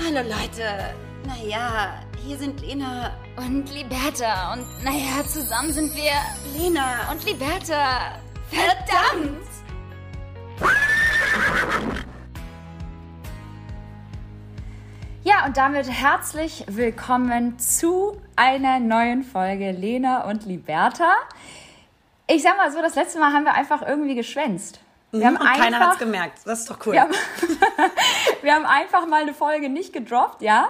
Hallo Leute. Naja, hier sind Lena Und Liberta. Und naja, zusammen sind wir Lena und Liberta. Verdammt! Ja, und damit herzlich willkommen zu einer neuen Folge Lena und Liberta. Ich sag mal so, das letzte Mal haben wir einfach irgendwie geschwänzt. Wir haben und keiner einfach- hat's gemerkt. Das ist doch cool. Wir haben, wir haben einfach mal eine Folge nicht gedroppt, ja.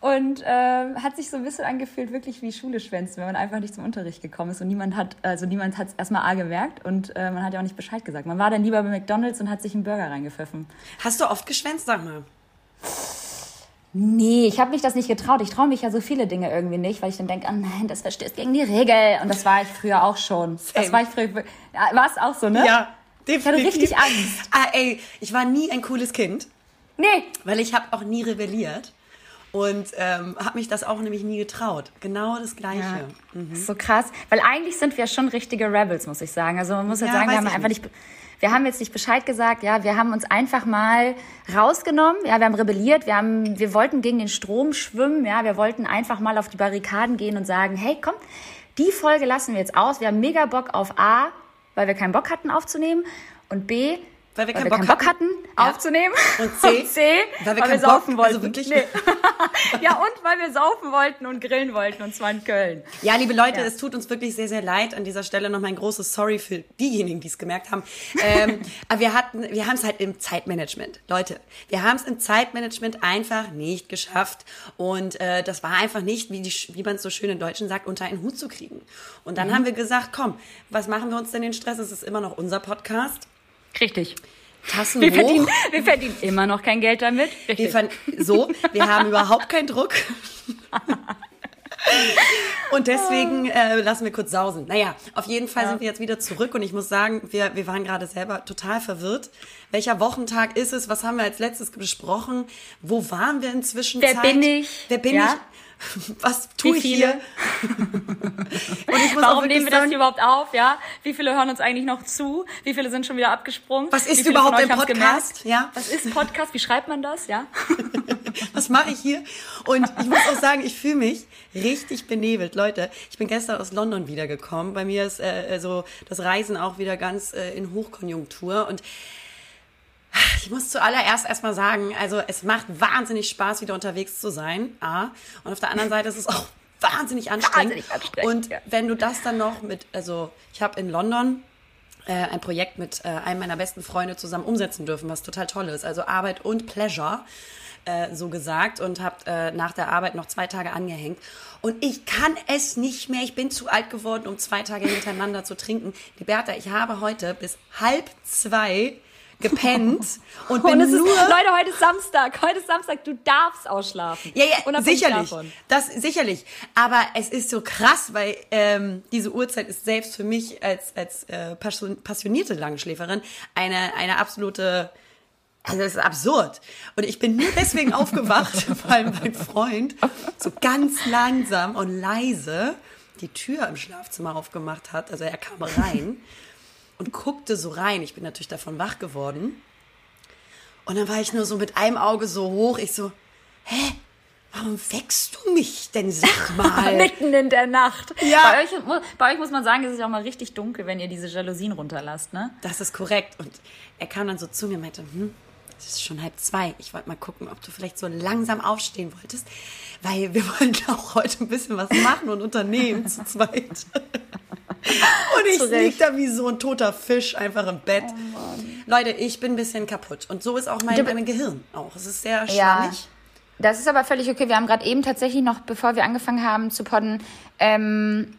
Und äh, hat sich so ein bisschen angefühlt, wirklich wie Schule schwänzen, wenn man einfach nicht zum Unterricht gekommen ist und niemand hat, also niemand hat es erstmal A gemerkt und äh, man hat ja auch nicht Bescheid gesagt. Man war dann lieber bei McDonalds und hat sich einen Burger reingepfiffen. Hast du oft geschwänzt, sag mal? Nee, ich habe mich das nicht getraut. Ich traue mich ja so viele Dinge irgendwie nicht, weil ich dann denke, oh nein, das verstößt gegen die Regel. Und das war ich früher auch schon. Das Same. war ich früher. War es auch so, ne? Ja, Ich hatte definitiv. richtig Angst. Ah, ey, ich war nie ein cooles Kind, Nee. weil ich habe auch nie rebelliert. Und ähm, habe mich das auch nämlich nie getraut. Genau das Gleiche. Ja, das ist so krass, weil eigentlich sind wir schon richtige Rebels, muss ich sagen. Also man muss jetzt Ja, sagen, wir haben einfach nicht. nicht. wir haben jetzt nicht Bescheid gesagt, ja, wir haben uns einfach mal rausgenommen, ja, wir haben rebelliert, wir haben, wir wollten gegen den Strom schwimmen, ja, wir wollten einfach mal auf die Barrikaden gehen und sagen, hey, komm, die Folge lassen wir jetzt aus, wir haben mega Bock auf A, weil wir keinen Bock hatten aufzunehmen. Und B, Weil wir keinen keinen Bock Bock hatten, Ja. aufzunehmen. Und C, weil wir keinen Bock- saufen wollten. also wirklich- Nee. ja, und weil wir saufen wollten und grillen wollten, und zwar in Köln. Ja, liebe Leute, Ja. es tut uns wirklich sehr, sehr leid. An dieser Stelle nochmal ein großes Sorry für diejenigen, die es gemerkt haben. Ähm, aber wir hatten, wir haben es halt im Zeitmanagement. Leute, wir haben es im Zeitmanagement einfach nicht geschafft. Und äh, das war einfach nicht, wie, die, wie man es so schön in Deutschen sagt, unter einen Hut zu kriegen. Und Mhm. dann haben wir gesagt, komm, was machen wir uns denn den Stress? Es ist immer noch unser Podcast. Richtig. Tassen Wir hoch. verdienen, wir verdienen immer noch kein Geld damit. Wir Richtig. fand, so, wir haben überhaupt keinen Druck. Und deswegen äh, lassen wir kurz sausen. Naja, auf jeden Fall sind wir jetzt wieder zurück und ich muss sagen, wir, wir waren gerade selber total verwirrt. Welcher Wochentag ist es? Was haben wir als letztes besprochen? Wo waren wir inzwischen? Wer bin ich? Wer bin Ja? ich? Was tue ich viele? hier? und ich muss auch Warum nehmen wir das sagen, hier überhaupt auf? Ja? Wie viele hören uns eigentlich noch zu? Wie viele sind schon wieder abgesprungen? Was ist überhaupt ein Podcast? Ja. Was ist Podcast? Wie schreibt man das? Ja? was mache ich hier? Und ich muss auch sagen, ich fühle mich richtig benebelt. Leute, ich bin gestern aus London wiedergekommen. Bei mir ist äh, so das Reisen auch wieder ganz äh, in Hochkonjunktur. Und ich muss zuallererst erstmal sagen, also es macht wahnsinnig Spaß, wieder unterwegs zu sein. A. Und auf der anderen Seite ist es auch wahnsinnig anstrengend. Wahnsinnig anstrengend, Und ja. wenn du das dann noch mit, also ich habe in London äh, ein Projekt mit äh, einem meiner besten Freunde zusammen umsetzen dürfen, was total toll ist. Also Arbeit und Pleasure, äh, so gesagt. Und habe äh, nach der Arbeit noch zwei Tage angehängt. Und ich kann es nicht mehr. Ich bin zu alt geworden, um zwei Tage hintereinander zu trinken. Liberta, ich habe heute bis halb zwei gepennt und bin Und es ist, nur... Leute, heute ist Samstag. Heute ist Samstag. Du darfst ausschlafen. Ja, ja, sicherlich. Das sicherlich. Aber es ist so krass, weil ähm, diese Uhrzeit ist selbst für mich als als äh, passion- passionierte Langschläferin eine eine absolute also das ist absurd. Und ich bin nur deswegen aufgewacht, weil mein Freund so ganz langsam und leise die Tür im Schlafzimmer aufgemacht hat. Also er kam rein und guckte so rein. Ich bin natürlich davon wach geworden. Und dann war ich nur so mit einem Auge so hoch. Ich so, hä? Warum weckst du mich denn? Sag mal. Mitten in der Nacht. Ja. Bei euch, bei euch muss man sagen, es ist ja auch mal richtig dunkel, wenn ihr diese Jalousien runterlasst, ne? Das ist korrekt. Und er kam dann so zu mir und meinte, hm, es ist schon halb zwei. Ich wollte mal gucken, ob du vielleicht so langsam aufstehen wolltest, weil wir wollen auch heute ein bisschen was machen und unternehmen zu zweit. Und ich Zu Recht. lieg da wie so ein toter Fisch einfach im Bett. Leute, ich bin ein bisschen kaputt. Und so ist auch mein, mein Gehirn auch. Es ist sehr Ja. schwammig. Das ist aber völlig okay. Wir haben gerade eben tatsächlich noch, bevor wir angefangen haben zu podden, ähm,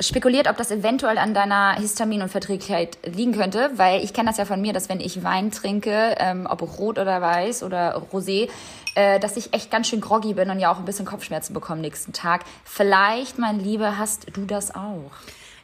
spekuliert, ob das eventuell an deiner Histamin- und Verträglichkeit liegen könnte, weil ich kenne das ja von mir, dass wenn ich Wein trinke, ähm, ob rot oder weiß oder rosé, äh, dass ich echt ganz schön groggy bin und ja auch ein bisschen Kopfschmerzen bekomme nächsten Tag. Vielleicht, mein Lieber, hast du das auch?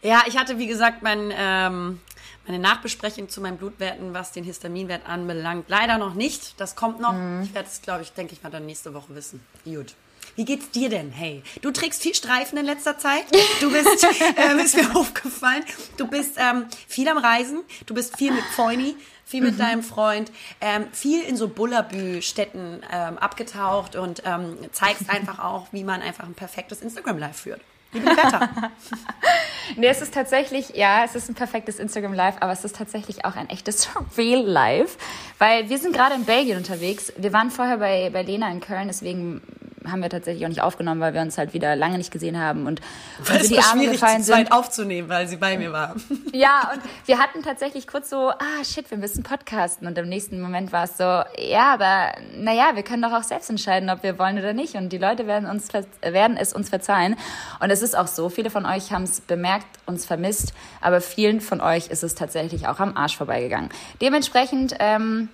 Ja, ich hatte, wie gesagt, mein, ähm, meine Nachbesprechung zu meinen Blutwerten, was den Histaminwert anbelangt. Leider noch nicht. Das kommt noch. Ich werde es, glaube ich, denke ich mal, dann nächste Woche wissen. Gut. Wie geht's dir denn? Hey, du trägst viel Streifen in letzter Zeit. Du bist, ähm, ist mir aufgefallen, du bist ähm, viel am Reisen. Du bist viel mit Feuni, viel mit mhm. deinem Freund, ähm, viel in so Bullabü-Städten ähm, abgetaucht und ähm, zeigst einfach auch, wie man einfach ein perfektes Instagram-Live führt. Liebe Wetter. nee, es ist tatsächlich, ja, es ist ein perfektes Instagram Live, aber es ist tatsächlich auch ein echtes Real Live, weil wir sind gerade in Belgien unterwegs. Wir waren vorher bei, bei Lena in Köln, deswegen haben wir tatsächlich auch nicht aufgenommen, weil wir uns halt wieder lange nicht gesehen haben und weil uns die Arme gefallen sind. aufzunehmen, weil sie bei mir war. Ja, und wir hatten tatsächlich kurz so, ah shit, wir müssen podcasten und im nächsten Moment war es so, ja, aber naja, wir können doch auch selbst entscheiden, ob wir wollen oder nicht und die Leute werden uns werden es uns verzeihen und es ist auch so, viele von euch haben es bemerkt, uns vermisst, aber vielen von euch ist es tatsächlich auch am Arsch vorbeigegangen. Dementsprechend ähm,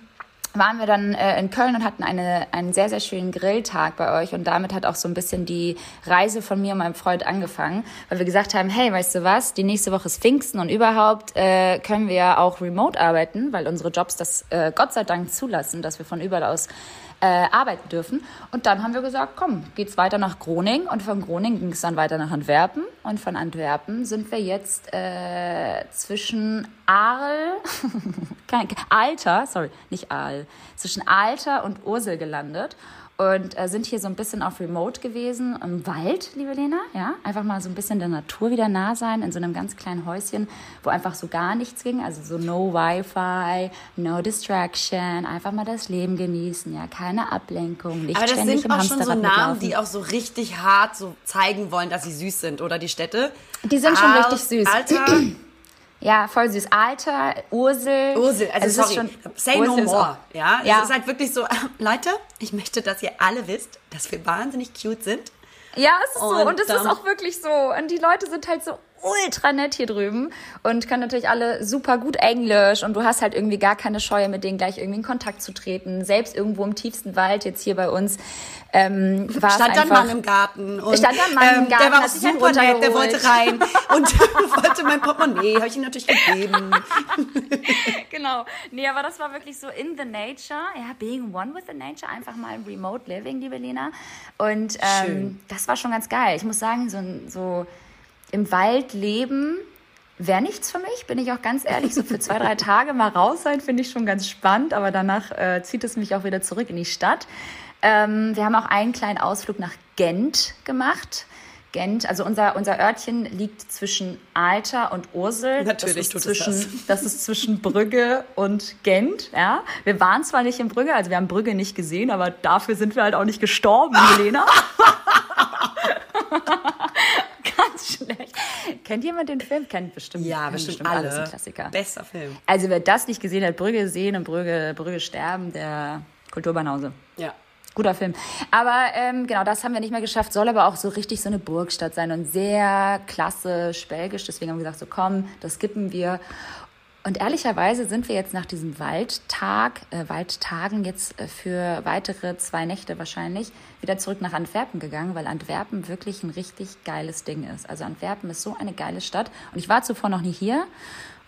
waren wir dann äh, in Köln und hatten eine, einen sehr, sehr schönen Grilltag bei euch. Und damit hat auch so ein bisschen die Reise von mir und meinem Freund angefangen, weil wir gesagt haben, hey, weißt du was, die nächste Woche ist Pfingsten und überhaupt äh, können wir auch remote arbeiten, weil unsere Jobs das äh, Gott sei Dank zulassen, dass wir von überall aus äh, arbeiten dürfen. Und dann haben wir gesagt, komm, geht's weiter nach Groningen und von Groningen ging es dann weiter nach Antwerpen. Und von Antwerpen sind wir jetzt äh, zwischen Aal, Alter, sorry, nicht Aal, zwischen Alter und Ursel gelandet und äh, sind hier so ein bisschen auf Remote gewesen im Wald, liebe Lena, ja, einfach mal so ein bisschen der Natur wieder nah sein in so einem ganz kleinen Häuschen, wo einfach so gar nichts ging, also so no Wi-Fi, no Distraction, einfach mal das Leben genießen, ja, keine Ablenkung, nicht Aber das ständig sind auch schon so Namen, die auch so richtig hart so zeigen wollen, dass sie süß sind, oder die Städte. Die sind schon richtig süß. Alter, Ja, voll süß. Alter, Ursel. Ursel, also es ist sorry, schon- say Ursel no more. auch- Ja, Ja. es ist halt wirklich so, Leute, ich möchte, dass ihr alle wisst, dass wir wahnsinnig cute sind. Ja, es ist so. Und Und es ist auch wirklich so. Und die Leute sind halt so ultra nett hier drüben und können natürlich alle super gut Englisch und du hast halt irgendwie gar keine Scheue, mit denen gleich irgendwie in Kontakt zu treten. Selbst irgendwo im tiefsten Wald, jetzt hier bei uns, ähm, war Stand dann. Mann im Garten. Und, Stand dann Mann im Garten, Der war auch super nett, der wollte rein und wollte mein Portemonnaie, habe ich ihm natürlich gegeben. genau. Nee, aber das war wirklich so in the nature, ja, being one with the nature, einfach mal remote living, liebe Lena. Und ähm, das war schon ganz geil. Ich muss sagen, so, so im Wald leben wäre nichts für mich, bin ich auch ganz ehrlich. So für zwei, drei Tage mal raus sein, finde ich schon ganz spannend, aber danach äh, zieht es mich auch wieder zurück in die Stadt. Ähm, wir haben auch einen kleinen Ausflug nach Gent gemacht. Gent, also unser, unser Örtchen liegt zwischen Alter und Ursel. Natürlich das tut ist zwischen, das ist zwischen Brügge und Gent, ja. Wir waren zwar nicht in Brügge, also wir haben Brügge nicht gesehen, aber dafür sind wir halt auch nicht gestorben, Helena. Kennt jemand den Film? Kennt bestimmt. Ja, bestimmt alles alle. ein Klassiker. Bester Film. Also wer das nicht gesehen hat, Brügge sehen und Brügge, Brügge sterben, der Kulturbanause. Ja. Guter Film. Aber ähm, genau, das haben wir nicht mehr geschafft. Soll aber auch so richtig so eine Burgstadt sein und sehr klassisch belgisch. Deswegen haben wir gesagt, so komm, das skippen wir. Und ehrlicherweise sind wir jetzt nach diesem Waldtag, äh, Waldtagen jetzt äh, für weitere zwei Nächte wahrscheinlich wieder zurück nach Antwerpen gegangen, weil Antwerpen wirklich ein richtig geiles Ding ist. Also Antwerpen ist so eine geile Stadt. Und ich war zuvor noch nie hier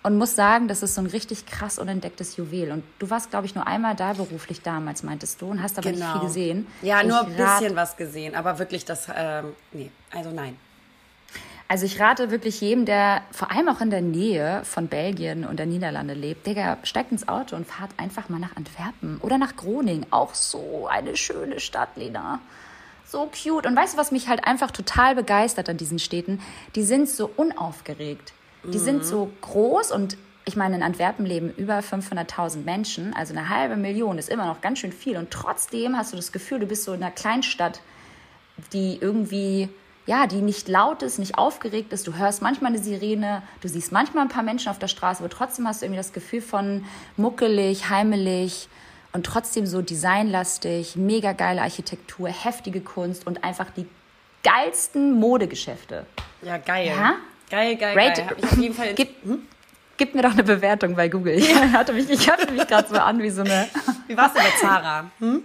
und muss sagen, das ist so ein richtig krass unentdecktes Juwel. Und du warst, glaube ich, nur einmal da beruflich damals, meintest du, und hast aber nicht viel gesehen. Genau. Ja, Ich nur ein bisschen was gesehen, aber wirklich das, ähm, nee, also nein. Also ich rate wirklich jedem, der vor allem auch in der Nähe von Belgien und der Niederlande lebt, Digga, steigt ins Auto und fahrt einfach mal nach Antwerpen oder nach Groningen. Auch so eine schöne Stadt, Lena. So cute. Und weißt du, was mich halt einfach total begeistert an diesen Städten? Die sind so unaufgeregt. Die sind so groß und ich meine, in Antwerpen leben über 500.000 Menschen, also eine halbe Million ist immer noch ganz schön viel. Und trotzdem hast du das Gefühl, du bist so in einer Kleinstadt, die irgendwie, ja, die nicht laut ist, nicht aufgeregt ist. Du hörst manchmal eine Sirene, du siehst manchmal ein paar Menschen auf der Straße, aber trotzdem hast du irgendwie das Gefühl von muckelig, heimelig und trotzdem so designlastig, mega geile Architektur, heftige Kunst und einfach die geilsten Modegeschäfte. Ja, geil. Ja? Geil, geil, Rate- geil. Hab ich auf jeden Fall Gib, gib mir doch eine Bewertung bei Google. Ich hatte mich, ich hatte mich gerade so an wie so eine. Wie war's denn bei Zara? Hm?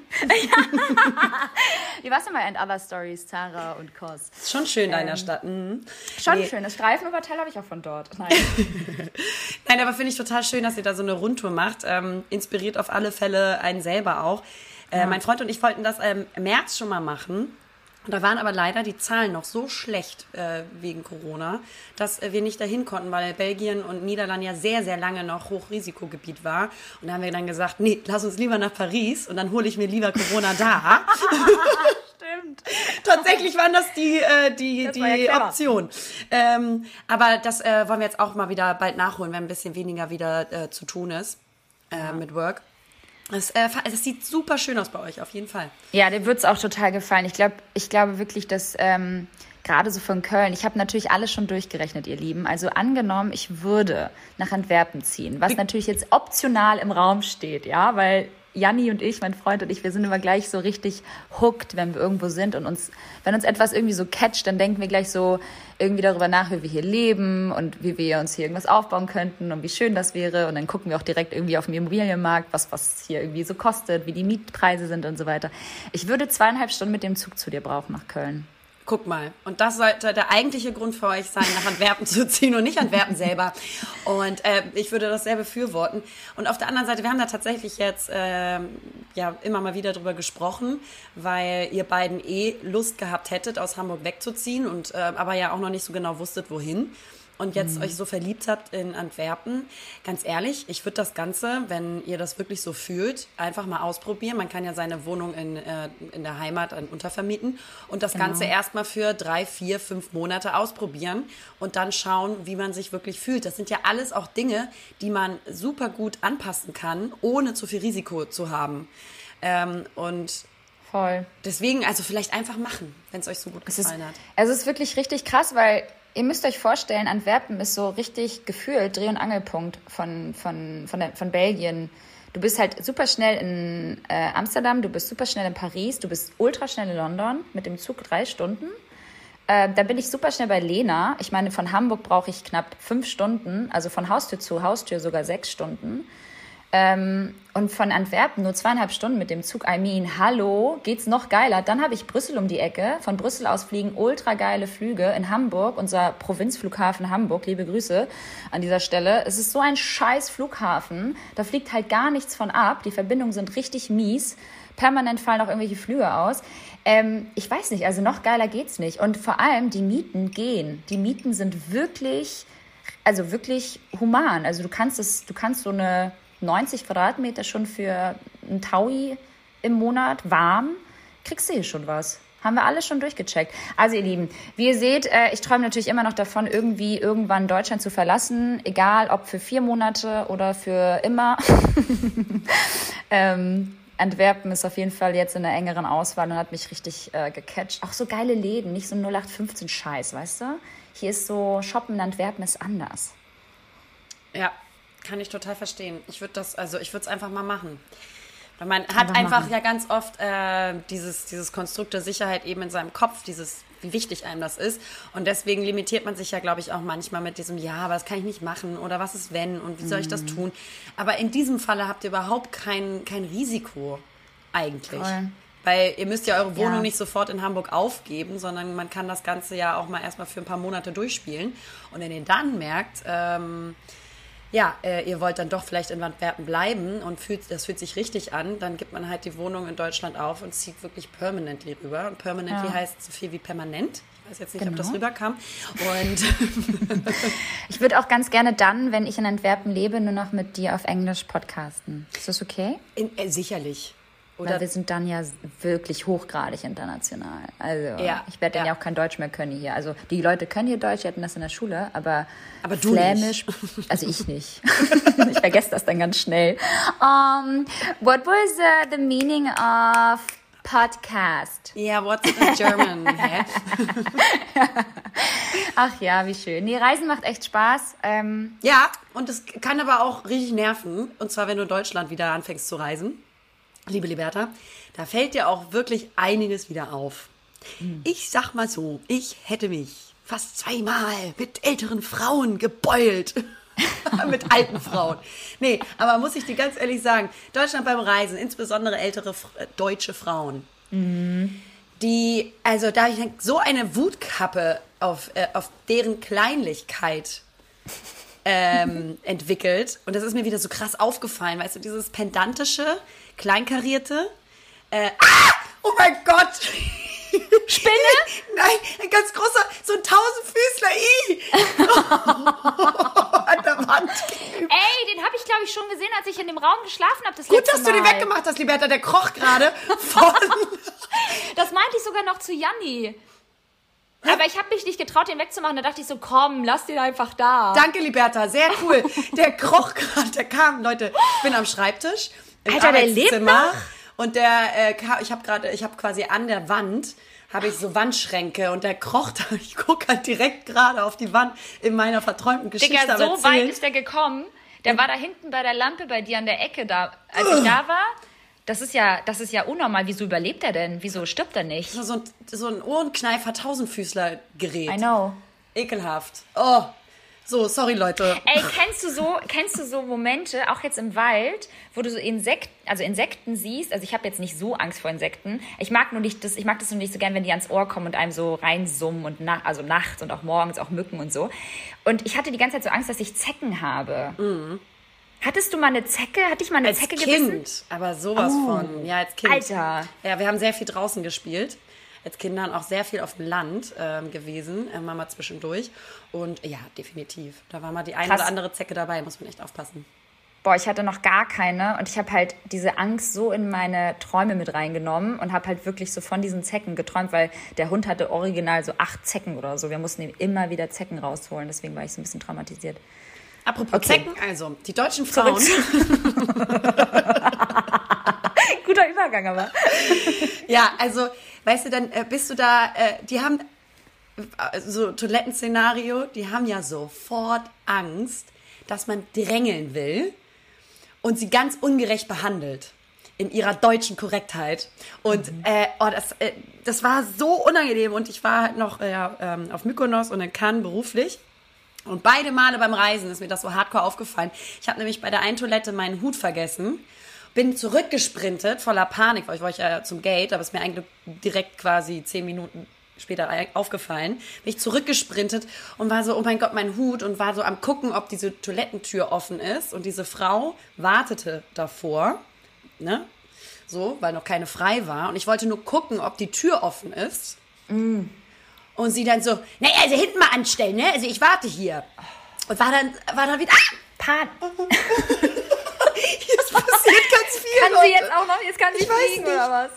Wie war's denn bei And Other Stories, Zara und Kos? Ist schon schön in der Stadt. Mhm. Schon Nee. schön. Das Streifenüberteil habe ich auch von dort. Nein. Nein, aber finde ich total schön, dass ihr da so eine Rundtour macht. Ähm, inspiriert auf alle Fälle einen selber auch. Äh, Mein Freund und ich wollten das im März schon mal machen. Und da waren aber leider die Zahlen noch so schlecht äh, wegen Corona, dass äh, wir nicht dahin konnten, weil Belgien und Niederlande ja sehr, sehr lange noch Hochrisikogebiet war. Und da haben wir dann gesagt, nee, lass uns lieber nach Paris und dann hole ich mir lieber Corona da. Stimmt. Tatsächlich waren das die, äh, die, die ja Option. Ähm, aber das äh, wollen wir jetzt auch mal wieder bald nachholen, wenn ein bisschen weniger wieder äh, zu tun ist äh, ja. mit Work. Es, äh, es sieht super schön aus bei euch, auf jeden Fall. Ja, dir wird es auch total gefallen. Ich, glaub, ich glaube wirklich, dass ähm, gerade so von Köln, ich habe natürlich alles schon durchgerechnet, ihr Lieben. Also angenommen, ich würde nach Antwerpen ziehen, was natürlich jetzt optional im Raum steht, ja, weil Janni und ich, mein Freund und ich, wir sind immer gleich so richtig hooked, wenn wir irgendwo sind und uns, wenn uns etwas irgendwie so catcht, dann denken wir gleich so irgendwie darüber nach, wie wir hier leben und wie wir uns hier irgendwas aufbauen könnten und wie schön das wäre. Und dann gucken wir auch direkt irgendwie auf dem Immobilienmarkt, was, was hier irgendwie so kostet, wie die Mietpreise sind und so weiter. Ich würde zweieinhalb Stunden mit dem Zug zu dir brauchen nach Köln. Guck mal. Und das sollte der eigentliche Grund für euch sein, nach Antwerpen zu ziehen und nicht Antwerpen selber. Und äh, ich würde das sehr befürworten. Und auf der anderen Seite, wir haben da tatsächlich jetzt äh, ja immer mal wieder drüber gesprochen, weil ihr beiden eh Lust gehabt hättet, aus Hamburg wegzuziehen und äh, aber ja auch noch nicht so genau wusstet, wohin und jetzt mhm. euch so verliebt habt in Antwerpen, ganz ehrlich, ich würde das Ganze, wenn ihr das wirklich so fühlt, einfach mal ausprobieren. Man kann ja seine Wohnung in, äh, in der Heimat untervermieten und das genau. Ganze erstmal für drei, vier, fünf Monate ausprobieren und dann schauen, wie man sich wirklich fühlt. Das sind ja alles auch Dinge, die man super gut anpassen kann, ohne zu viel Risiko zu haben. Ähm, und Voll. Deswegen, also vielleicht einfach machen, wenn es euch so gut gefallen es ist, hat. Es ist wirklich richtig krass, weil ihr müsst euch vorstellen, Antwerpen ist so richtig gefühlt Dreh- und Angelpunkt von, von, von, der, von Belgien. Du bist halt super schnell in äh, Amsterdam, du bist super schnell in Paris, du bist ultra schnell in London mit dem Zug drei Stunden. Äh, da bin ich super schnell bei Lena. Ich meine, von Hamburg brauche ich knapp fünf Stunden, also von Haustür zu Haustür sogar sechs Stunden. Ähm, und von Antwerpen nur zweieinhalb Stunden mit dem Zug. I mean, hallo, geht's noch geiler? Dann habe ich Brüssel um die Ecke. Von Brüssel aus fliegen ultra geile Flüge in Hamburg, unser Provinzflughafen Hamburg. Liebe Grüße an dieser Stelle. Es ist so ein scheiß Flughafen. Da fliegt halt gar nichts von ab. Die Verbindungen sind richtig mies. Permanent fallen auch irgendwelche Flüge aus. Ähm, ich weiß nicht, also noch geiler geht's nicht. Und vor allem die Mieten gehen. Die Mieten sind wirklich, also wirklich human. Also du kannst es, du kannst so eine 90 Quadratmeter schon für ein Taui im Monat warm, kriegst du hier schon was. Haben wir alles schon durchgecheckt. Also ihr Lieben, wie ihr seht, äh, ich träume natürlich immer noch davon, irgendwie irgendwann Deutschland zu verlassen, egal ob für vier Monate oder für immer. ähm, Antwerpen ist auf jeden Fall jetzt in der engeren Auswahl und hat mich richtig äh, gecatcht. Auch so geile Läden, nicht so 0815 Scheiß, weißt du? Hier ist so Shoppen in Antwerpen ist anders. Ja, kann ich total verstehen. Ich würde das, also ich würde es einfach mal machen. Weil man hat einfach machen. ja ganz oft äh, dieses, dieses Konstrukt der Sicherheit eben in seinem Kopf, dieses, wie wichtig einem das ist. Und deswegen limitiert man sich ja, glaube ich, auch manchmal mit diesem, ja, aber das kann ich nicht machen oder was ist wenn und wie soll ich das mhm. tun. Aber in diesem Falle habt ihr überhaupt kein, kein Risiko eigentlich. Voll. Weil ihr müsst ja eure Wohnung ja. nicht sofort in Hamburg aufgeben, sondern man kann das Ganze ja auch mal erstmal für ein paar Monate durchspielen. Und wenn ihr dann merkt, ähm, ja, äh, ihr wollt dann doch vielleicht in Antwerpen bleiben und fühlt, das fühlt sich richtig an, dann gibt man halt die Wohnung in Deutschland auf und zieht wirklich permanently rüber. Und permanently ja. heißt so viel wie permanent. Ich weiß jetzt nicht, genau. ob das genau. rüberkam. Und ich würde auch ganz gerne dann, wenn ich in Antwerpen lebe, nur noch mit dir auf Englisch podcasten. Ist das okay? In, äh, sicherlich. Oder Weil wir sind dann ja wirklich hochgradig international. Also ja, ich werde dann ja. ja auch kein Deutsch mehr können hier. Also die Leute können hier Deutsch, die hatten das in der Schule, aber, aber du Flämisch, nicht. also ich nicht. ich vergesse das dann ganz schnell. Um, what was uh, the meaning of podcast? Yeah, what's in German? Ach ja, wie schön. Nee, Reisen macht echt Spaß. Ähm, ja, und es kann aber auch richtig nerven. Und zwar, wenn du in Deutschland wieder anfängst zu reisen liebe Liberta, da fällt dir auch wirklich einiges wieder auf. Mhm. Ich sag mal so, ich hätte mich fast zweimal mit älteren Frauen gebeult. mit alten Frauen. Nee, aber muss ich dir ganz ehrlich sagen, Deutschland beim Reisen, insbesondere ältere äh, deutsche Frauen, mhm. die, also da ich so eine Wutkappe auf, äh, auf deren Kleinlichkeit ähm, entwickelt. Und das ist mir wieder so krass aufgefallen, weißt du, dieses pedantische, kleinkarierte. Äh, ah! Oh mein Gott! Spinne? Nein, ein ganz großer, so ein Tausendfüßler I. An der Wand. Ey, den habe ich, glaube ich, schon gesehen, als ich in dem Raum geschlafen habe. Das Gut, dass du den Mal. weggemacht hast, Liberta. Der kroch gerade von. Das meinte ich sogar noch zu Janni. Aber ich habe mich nicht getraut, den wegzumachen. Da dachte ich so, komm, lass den einfach da. Danke, Liberta. Sehr cool. Der kroch gerade, der kam. Leute, ich bin am Schreibtisch. Im Alter, der lebt Arbeitszimmer. Und der, äh, ich habe gerade, ich habe quasi an der Wand, habe ich so Wandschränke und der kroch da. Ich gucke halt direkt gerade auf die Wand in meiner verträumten Geschichte. Digga, so weit ist der gekommen. Der war da hinten bei der Lampe bei dir an der Ecke da. Als ich da war, das ist ja, das ist ja unnormal. Wieso überlebt er denn? Wieso stirbt er nicht? So ein, so ein Ohrenkneifer Tausendfüßler-Gerät. I know. Ekelhaft. Oh. So, sorry, Leute. Ey, kennst du so, kennst du so Momente, auch jetzt im Wald, wo du so Insekten, also Insekten siehst? Also ich habe jetzt nicht so Angst vor Insekten. Ich mag nur nicht das, ich mag das nur nicht so gern, wenn die ans Ohr kommen und einem so reinsummen und nach, also nachts und auch morgens auch Mücken und so. Und ich hatte die ganze Zeit so Angst, dass ich Zecken habe. Hattest du mal eine Zecke? Hatte ich mal eine Als Zecke Kind, gebissen? aber sowas Oh. von. Ja, als Kind. Alter. Ja, wir haben sehr viel draußen gespielt. Als Kinder und auch sehr viel auf dem Land ähm, gewesen, äh, Mama zwischendurch. Und ja, definitiv. Da war mal die eine Krass. oder andere Zecke dabei, muss man echt aufpassen. Boah, ich hatte noch gar keine und ich habe halt diese Angst so in meine Träume mit reingenommen und habe halt wirklich so von diesen Zecken geträumt, weil der Hund hatte original so acht Zecken oder so. Wir mussten ihm immer wieder Zecken rausholen, deswegen war ich so ein bisschen traumatisiert. Apropos Okay. Zecken, also, die deutschen Frauen. Guter Übergang aber. Ja, also, weißt du, dann äh, bist du da, äh, die haben äh, so Toilettenszenario, die haben ja sofort Angst, dass man drängeln will und sie ganz ungerecht behandelt in ihrer deutschen Korrektheit. Und äh, oh, das, äh, das war so unangenehm. Und ich war halt noch äh, ähm, auf Mykonos und in Cannes beruflich. Und beide Male beim Reisen ist mir das so hardcore aufgefallen. Ich habe nämlich bei der einen Toilette meinen Hut vergessen, bin zurückgesprintet voller Panik, weil ich wollte ja zum Gate, aber es ist mir eigentlich direkt quasi zehn Minuten später aufgefallen. Bin ich zurückgesprintet und war so, oh mein Gott, mein Hut und war so am gucken, ob diese Toilettentür offen ist. Und diese Frau wartete davor, ne? So, weil noch keine frei war. Und ich wollte nur gucken, ob die Tür offen ist. Und sie dann so, nee, also hinten mal anstellen, ne? Also ich warte hier. Und war dann, war dann wieder, ah, Pan. jetzt passiert ganz viel, Kann Leute. sie jetzt auch noch, jetzt kann sie Ich weiß fliegen nicht. oder was?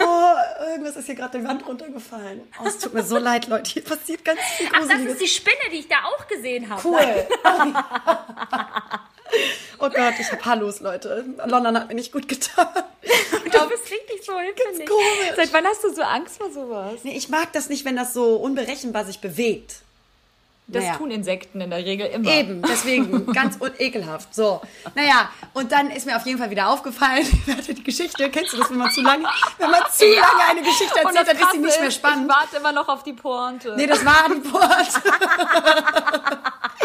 Oh, irgendwas ist hier gerade die Wand runtergefallen. Oh, es tut mir so leid, Leute. Hier passiert ganz viel Ach, das ist die Spinne, die ich da auch gesehen habe. Cool. oh Gott, ich hab Hallos, Leute. London hat mir nicht gut getan. Du bist richtig so komisch. Seit wann hast du so Angst vor sowas? Nee, ich mag das nicht, wenn das so unberechenbar sich bewegt. Das Naja. tun Insekten in der Regel immer. Eben, deswegen ganz ekelhaft. So, naja, und dann ist mir auf jeden Fall wieder aufgefallen, die Geschichte, kennst du das, wenn man zu lange, wenn man zu lange eine Geschichte erzählt, dann ist sie nicht mehr spannend. Ich warte immer noch auf die Pointe. Nee, das war die Port.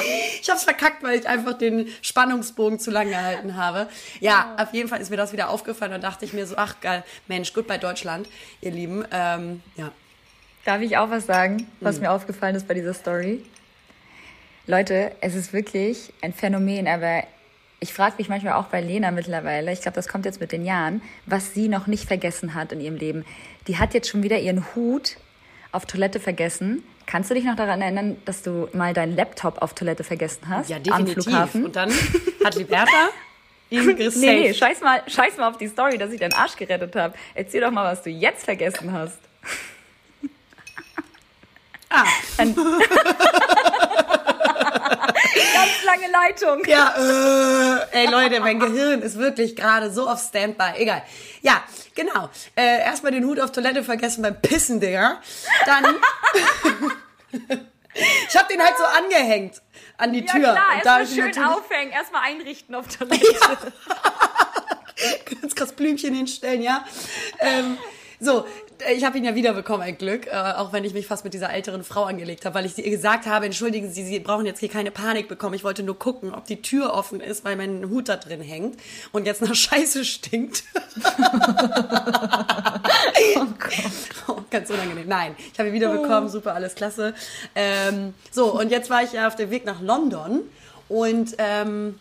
ich hab's verkackt, weil ich einfach den Spannungsbogen zu lang gehalten habe. Ja, auf jeden Fall ist mir das wieder aufgefallen und dachte ich mir so, ach geil, Mensch, gut bei Deutschland, ihr Lieben. Ähm, ja. Darf ich auch was sagen, was mir aufgefallen ist bei dieser Story? Leute, es ist wirklich ein Phänomen, aber ich frage mich manchmal auch bei Lena mittlerweile, ich glaube, das kommt jetzt mit den Jahren, was sie noch nicht vergessen hat in ihrem Leben. Die hat jetzt schon wieder ihren Hut auf Toilette vergessen. Kannst du dich noch daran erinnern, dass du mal deinen Laptop auf Toilette vergessen hast? ja, Am definitiv. Flughafen? Und dann hat Liberta ihn. Nee, nee, scheiß mal, scheiß mal auf die Story, dass ich deinen Arsch gerettet habe. Erzähl doch mal, was du jetzt vergessen hast. Ah, Ganz lange Leitung. ja, äh, ey Leute, mein Gehirn ist wirklich gerade so auf Standby. Egal. Ja, genau. Äh, erstmal den Hut auf Toilette vergessen beim Pissen, Digga. Dann. ich hab den halt so angehängt an die Ja Tür. klar, Und da erstmal schön natürlich- aufhängen, erstmal einrichten auf Toilette. ganz krass Blümchen hinstellen, ja. Ähm, so, ich habe ihn ja wiederbekommen, ein Glück, äh, auch wenn ich mich fast mit dieser älteren Frau angelegt habe, weil ich ihr gesagt habe, entschuldigen Sie, Sie brauchen jetzt hier keine Panik bekommen. Ich wollte nur gucken, ob die Tür offen ist, weil mein Hut da drin hängt und jetzt nach Scheiße stinkt. oh, ganz unangenehm. Nein, ich habe ihn wiederbekommen, super, alles klasse. Ähm, so, und jetzt war ich ja auf dem Weg nach London und ähm,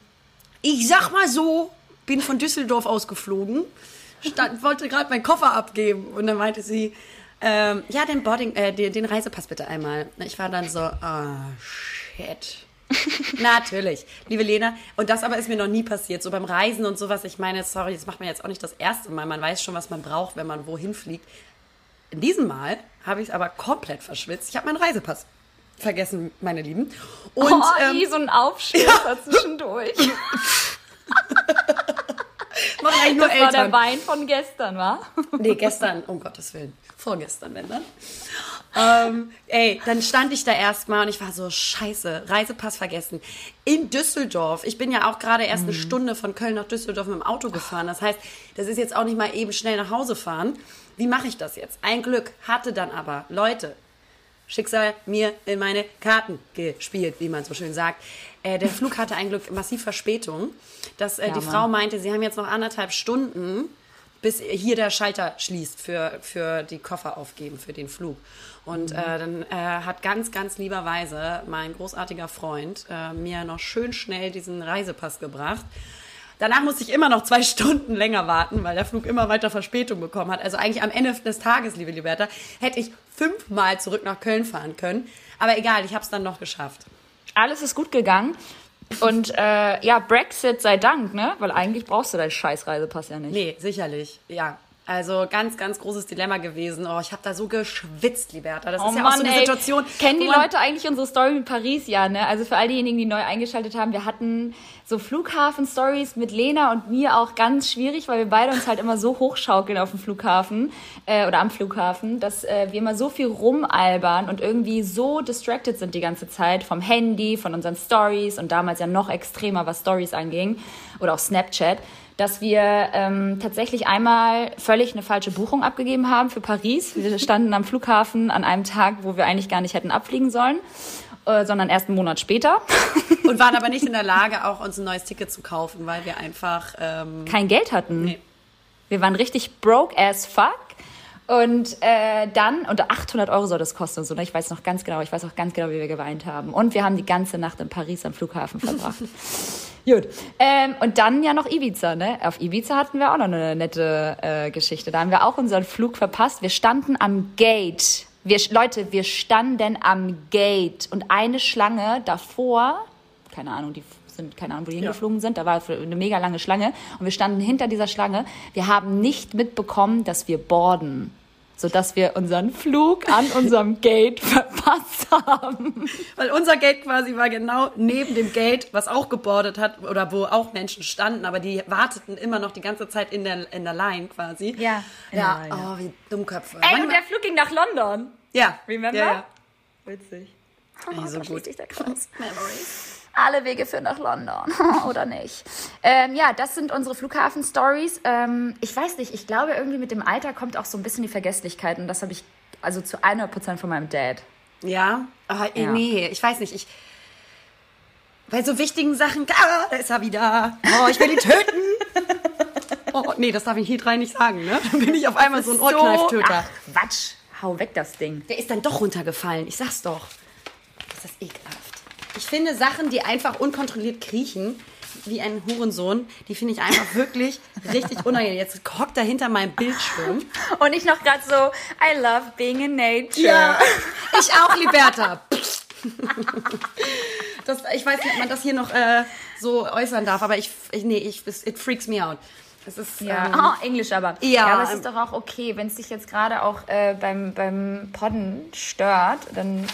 ich sag mal so, bin von Düsseldorf ausgeflogen, stand, wollte gerade meinen Koffer abgeben und dann meinte sie, Ähm, ja, den Boarding, äh, den, den Reisepass bitte einmal. Ich war dann so, ah, shit. Natürlich, liebe Lena. Und das aber ist mir noch nie passiert. So beim Reisen und sowas. Ich meine, sorry, das macht man jetzt auch nicht das erste Mal. Man weiß schon, was man braucht, wenn man wohin fliegt. In diesem Mal habe ich es aber komplett verschwitzt. Ich habe meinen Reisepass vergessen, meine Lieben. Und, oh, ähm, so ein Aufschluss zwischendurch. machen eigentlich nur Das war der Eltern. Wein von gestern, wa? Nee, gestern, um Gottes Willen. Vorgestern, wenn dann. Ähm, ey, dann stand ich da erstmal und ich war so, scheiße, Reisepass vergessen. In Düsseldorf. Ich bin ja auch gerade erst eine Stunde von Köln nach Düsseldorf mit dem Auto gefahren. Das heißt, das ist jetzt auch nicht mal eben schnell nach Hause fahren. Wie mache ich das jetzt? Ein Glück hatte dann aber, Leute, Schicksal mir in meine Karten gespielt, wie man so schön sagt. Äh, der Flug hatte ein Glück massiv Verspätung, dass äh, Ja, die Mann. Frau meinte, sie haben jetzt noch anderthalb Stunden, bis hier der Schalter schließt für, für die Koffer aufgeben, für den Flug. Und äh, dann äh, hat ganz, ganz lieberweise mein großartiger Freund äh, mir noch schön schnell diesen Reisepass gebracht. Danach musste ich immer noch zwei Stunden länger warten, weil der Flug immer weiter Verspätung bekommen hat. Also eigentlich am Ende des Tages, liebe Liberta, hätte ich fünfmal zurück nach Köln fahren können. Aber egal, ich habe es dann noch geschafft. Alles ist gut gegangen. Und äh, ja, Brexit sei Dank, ne? Weil eigentlich brauchst du deinen scheiß Reisepass ja nicht. Nee, sicherlich, ja. Also ganz, ganz großes Dilemma gewesen. Oh, ich habe da so geschwitzt, Liberta. Das ist ja auch so eine Oh ey. Situation. Kennen die Leute eigentlich unsere Story mit Paris? Ja, ne? Also für all diejenigen, die neu eingeschaltet haben, wir hatten so Flughafen-Stories mit Lena und mir auch ganz schwierig, weil wir beide uns halt immer so hochschaukeln auf dem Flughafen äh, oder am Flughafen, dass äh, wir immer so viel rumalbern und irgendwie so distracted sind die ganze Zeit vom Handy, von unseren Stories und damals ja noch extremer, was Stories anging oder auch Snapchat dass wir ähm, tatsächlich einmal völlig eine falsche Buchung abgegeben haben für Paris. Wir standen am Flughafen an einem Tag, wo wir eigentlich gar nicht hätten abfliegen sollen, äh, sondern erst einen Monat später. Und waren aber nicht in der Lage, auch uns ein neues Ticket zu kaufen, weil wir einfach. Ähm, Kein Geld hatten. Nee. Wir waren richtig broke as fuck. Und äh, dann, und 800 Euro soll das kosten und so, ne? ich weiß noch ganz genau, ich weiß auch ganz genau, wie wir geweint haben. Und wir haben die ganze Nacht in Paris am Flughafen verbracht. Gut. Ähm, und dann ja noch Ibiza, ne? Auf Ibiza hatten wir auch noch eine nette äh, Geschichte. Da haben wir auch unseren Flug verpasst. Wir standen am Gate. Wir, Leute, wir standen am Gate. Und eine Schlange davor, keine Ahnung, die sind, keine Ahnung, wo die hingeflogen sind, da war eine mega lange Schlange. Und wir standen hinter dieser Schlange. Wir haben nicht mitbekommen, dass wir borden. Sodass wir unseren Flug an unserem Gate verpasst haben. weil unser Gate quasi war genau neben dem Gate, was auch gebordet hat oder wo auch Menschen standen, aber die warteten immer noch die ganze Zeit in der, in der Line quasi. Ja, in Ja, der Line, oh, wie Dummköpfe. Ey, und der Flug ging nach London. ja, Remember? Ja, ja. Witzig. Ey, so gut. Kreis. Alle Wege führen nach London. Oder nicht? Ähm, ja, das sind unsere Flughafen-Stories. Ähm, ich weiß nicht, ich glaube, irgendwie mit dem Alter kommt auch so ein bisschen die Vergesslichkeit. Und das habe ich also zu 100% von meinem Dad. Ja, eh, Ja. nee, ich weiß nicht, ich. Bei so wichtigen Sachen, ah, da ist er wieder. Oh, ich will ihn töten. Oh, nee, das darf ich hier drei nicht sagen, ne? Dann bin ich auf einmal so ein Ohrkneiftöter. Ach, Quatsch. Hau weg das Ding. Der ist dann doch runtergefallen. Ich sag's doch. Das ist ekelhaft. Ich finde Sachen, die einfach unkontrolliert kriechen, wie ein Hurensohn, die finde ich einfach wirklich richtig unangenehm. Jetzt hockt er hinter meinem Bildschirm. Und ich noch gerade so, I love being in nature. Ja, ich auch, Liberta. Das, ich weiß nicht, ob man das hier noch äh, so äußern darf, aber ich, ich nee, ich, it freaks me out. Es ist, Ja, ähm, oh, Englisch aber. Ja. aber es ist doch auch okay, wenn es dich jetzt gerade auch äh, beim, beim Podden stört, dann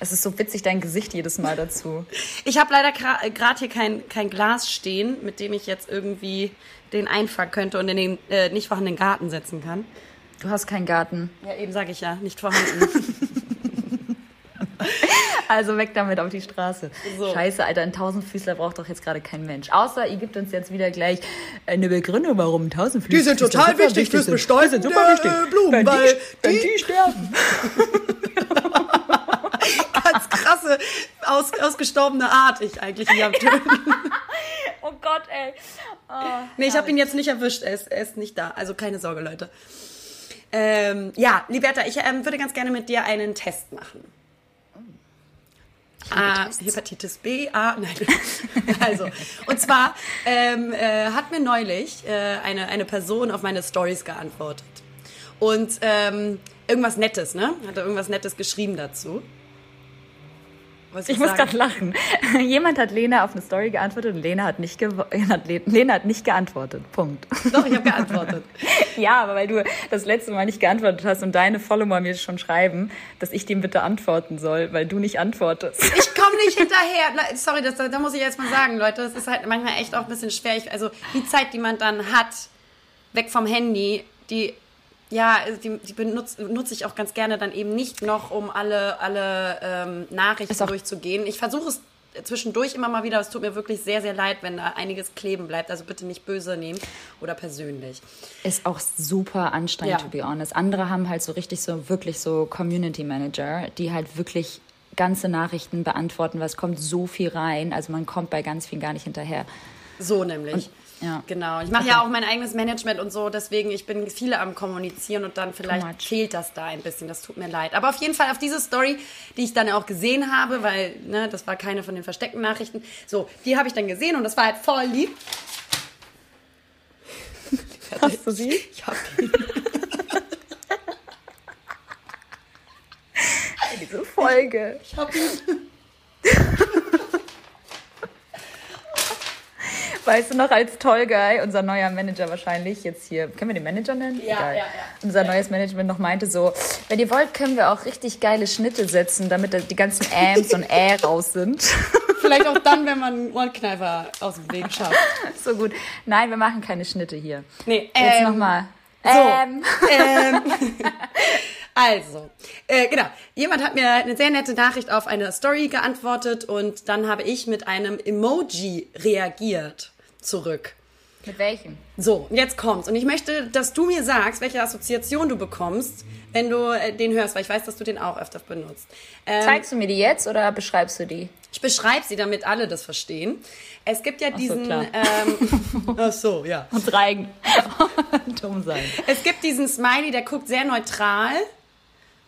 es ist so witzig, dein Gesicht jedes Mal dazu. Ich habe leider gerade hier kein, kein Glas stehen, mit dem ich jetzt irgendwie den einfangen könnte und in den äh, nicht vorhandenen Garten setzen kann. Du hast keinen Garten. Ja, eben sage ich ja, nicht vorhanden. Also weg damit auf die Straße. So. Scheiße, Alter, ein Tausendfüßler braucht doch jetzt gerade kein Mensch. Außer ihr gibt uns jetzt wieder gleich eine Begründung, warum ein Tausendfüßler Die sind total super wichtig fürs sind. Bestäuben Die sind super der, wichtig. äh, Blumen, wenn weil die, wenn die- die sterben. Ganz krasse, aus, ausgestorbene Art, ich eigentlich hier am Töten. Oh Gott, ey. Oh, Nee, ich habe ihn jetzt nicht erwischt. Er ist, er ist nicht da. Also keine Sorge, Leute. Ähm, ja, Liberta, ich ähm, würde ganz gerne mit dir einen Test machen. Ah, Hepatitis B, A, nein. also, und zwar ähm, äh, hat mir neulich äh, eine, eine Person auf meine Stories geantwortet. und ähm, irgendwas Nettes, ne? Hat er irgendwas Nettes geschrieben dazu. Was ich, muss gerade lachen. Jemand hat Lena auf eine Story geantwortet und Lena hat nicht, hat Lena hat nicht geantwortet. Punkt. Doch, ich habe geantwortet. ja, aber weil du das letzte Mal nicht geantwortet hast und deine Follower mir schon schreiben, dass ich dem bitte antworten soll, weil du nicht antwortest. Ich komme nicht hinterher. Sorry, das, da muss ich jetzt mal sagen, Leute, das ist halt manchmal echt auch ein bisschen schwer. Ich, also die Zeit, die man dann hat, weg vom Handy, die ja, also die, die benutze, benutze ich auch ganz gerne dann eben nicht noch, um alle, alle ähm, Nachrichten durchzugehen. Ich versuche es zwischendurch immer mal wieder. Es tut mir wirklich sehr, sehr leid, wenn da einiges kleben bleibt. Also bitte nicht böse nehmen oder persönlich. Ist auch super anstrengend, ja. to be honest. Andere haben halt so richtig so, wirklich so Community Manager, die halt wirklich ganze Nachrichten beantworten, weil es kommt so viel rein. Also man kommt bei ganz vielen gar nicht hinterher. So nämlich. Und ja. Genau. Ich mache okay. ja auch mein eigenes Management und so, deswegen ich bin viele am kommunizieren und dann vielleicht fehlt das da ein bisschen. Das tut mir leid. Aber auf jeden Fall auf diese Story, die ich dann auch gesehen habe, weil ne, das war keine von den versteckten Nachrichten. So, die habe ich dann gesehen und das war halt voll lieb. Hast du sie? Ich habe die. Diese Folge. Ich habe ihn. Weißt du noch, als Tollguy, unser neuer Manager wahrscheinlich, jetzt hier, können wir den Manager nennen? Ja, Egal. ja, ja. Unser neues Management noch meinte so, wenn ihr wollt, können wir auch richtig geile Schnitte setzen, damit die ganzen Ams und Ä raus sind. Vielleicht auch dann, wenn man einen Ohrenkneifer aus dem Weg schafft. So gut. Nein, wir machen keine Schnitte hier. Nee, Jetzt ähm, nochmal. So, ähm. ähm. Also, äh, genau. Jemand hat mir eine sehr nette Nachricht auf eine Story geantwortet und dann habe ich mit einem Emoji reagiert zurück. Mit welchem? So, jetzt kommt's. Und ich möchte, dass du mir sagst, welche Assoziation du bekommst, wenn du äh, den hörst, weil ich weiß, dass du den auch öfter benutzt. Ähm, Zeigst du mir die jetzt oder beschreibst du die? Ich beschreibe sie, damit alle das verstehen. Es gibt ja diesen. Ach so, ähm, ach so ja. Und reigen. Dumm sein. Es gibt diesen Smiley, der guckt sehr neutral